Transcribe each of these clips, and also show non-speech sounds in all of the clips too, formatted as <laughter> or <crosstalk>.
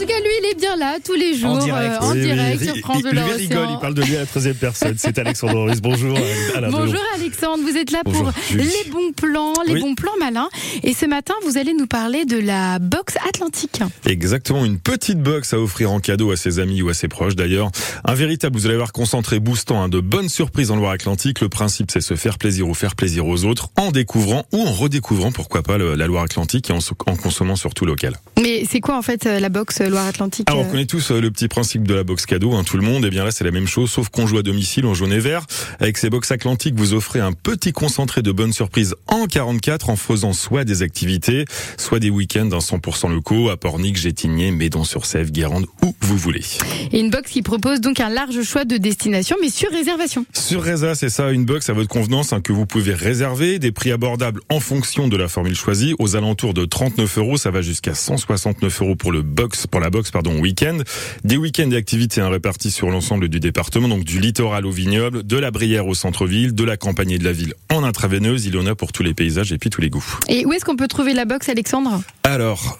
tout cas, lui, il est bien là tous les jours, En direct. euh, en Oui, direct oui. sur France il, de rigole, il parle de lui à la troisième personne. C'est Alexandre Ruiz. Bonjour. euh, Delon. Bonjour Alexandre, vous êtes là Bonjour, pour Julie. les bons plans, les Oui. bons plans malins. Et ce matin, vous allez nous parler de la boxe atlantique. Exactement, une petite box à offrir en cadeau à ses amis ou à ses proches d'ailleurs. Un véritable, vous allez voir, concentré boostant, hein, de bonnes surprises en Loire-Atlantique. Le principe, c'est se faire plaisir ou faire plaisir aux autres en découvrant ou en redécouvrant, pourquoi pas, le- la Loire-Atlantique et en, en consommant surtout local. Mais c'est quoi en fait euh, la boxe Loire-Atlantique Alors, on euh connaît tous euh, le petit principe de la box cadeau, hein, tout le monde. Et bien là, c'est la même chose, sauf qu'on joue à domicile en jaune et vert. Avec ces box atlantiques, vous offrez un petit concentré de bonnes surprises en 44 en faisant soit des activités, soit des week-ends dans 100% locaux à Pornic, Gétigné, Médon-sur-Sèvre, Guérande, où vous voulez. Et une box qui propose donc un large choix de destinations, mais sur réservation. Sur Reza, c'est ça, une box à votre convenance hein, que vous pouvez réserver, des prix abordables en fonction de la formule choisie, aux alentours de 39 euros, ça va jusqu'à 169 euros pour le box, pour la box, pardon, week-end. Des week-ends d'activités hein, répartis sur l'ensemble du département, donc du littoral au vignoble, de la Brière au centre-ville, de la campagne et de la ville en intraveineuse, il y en a pour tous les paysages et puis tous les goûts. Et où est-ce qu'on peut trouver la boxe, Alexandre? Alors,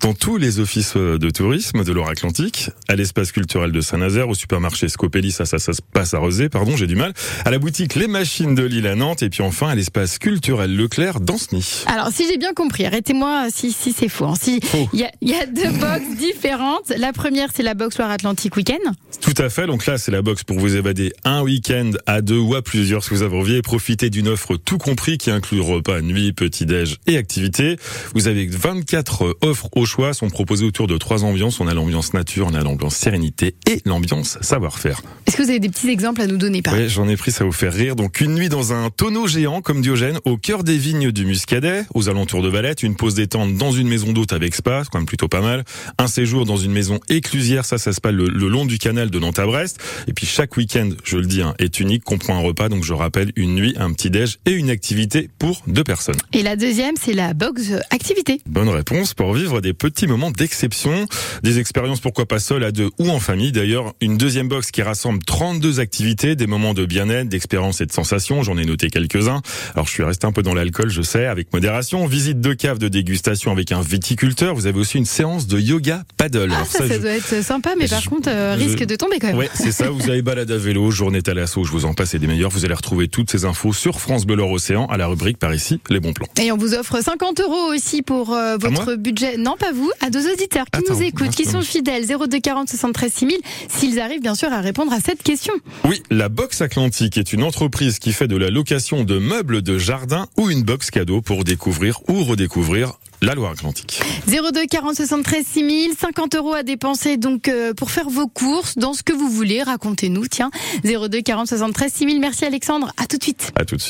dans tous les offices euh, de tourisme de Loire-Atlantique, à l'espace culturel de Saint-Nazaire, au supermarché Scopelli, ça, ça, ça se passe à Rosé, pardon, j'ai du mal, à la boutique Les Machines de Lille à Nantes, et puis enfin à l'espace culturel Leclerc d'Anceny. Alors, si j'ai bien compris, arrêtez-moi si, si c'est faux. hein. Si il y y a deux boxes <laughs> différentes. La première, c'est la boxe Loire-Atlantique Week-end. Tout à fait, donc là c'est la box pour vous évader un week-end à deux ou à plusieurs si vous avez envie et profiter d'une offre tout compris qui inclut repas, nuit, petit-déj et activités. Vous avez 24 offres au choix, sont proposées autour de trois ambiances. On a l'ambiance nature, on a l'ambiance sérénité et l'ambiance savoir-faire. Est-ce que vous avez des petits exemples à nous donner par Oui, j'en ai pris, ça vous faire rire. Donc une nuit dans un tonneau géant comme Diogène, au cœur des vignes du Muscadet, aux alentours de Valette, une pause détente dans une maison d'hôte avec spa, quand même plutôt pas mal. Un séjour dans une maison éclusière, ça, ça se passe le, le long du canal de Nantes à Brest. Et puis chaque week-end, je le dis, hein, est unique, comprend un repas. Donc je rappelle une nuit, un petit déj et une activité pour deux personnes. Et la deuxième, c'est la boxe activité. Bonne réponse pour vivre des petits moments d'exception, des expériences pourquoi pas seules, à deux ou en famille. D'ailleurs, une deuxième box qui rassemble 32 activités, des moments de bien-être, d'expérience et de sensations. J'en ai noté quelques-uns. Alors je suis resté un peu dans l'alcool, je sais, avec modération. Visite de cave de dégustation avec un viticulteur. Vous avez aussi une séance de yoga paddle. Ah, Alors ça, ça, je- doit être sympa, mais par contre, euh, je- risque de tomber quand même. Ouais, c'est ça. Vous avez balade à vélo, journée à l'assaut, je vous en passe et des meilleurs. Vous allez retrouver toutes ces infos sur France Bleu Océan à la rubrique par ici, les bons plans. Et on vous offre 50 euros aussi pour euh, votre budget. Non, pas vous, à deux auditeurs qui Attends, nous écoutent, qui sont fidèles, 02 40 73 6000, s'ils arrivent bien sûr à répondre à cette question. Oui, la Box Atlantique est une entreprise qui fait de la location de meubles de jardin ou une box cadeau pour découvrir ou redécouvrir la Loire-Atlantique. 02 40 73 6000, 50 euros à dépenser donc euh, pour faire vos courses dans ce que vous voulez. Racontez-nous, tiens. 02 40 73 6000. Merci Alexandre. À tout de suite. À tout de suite.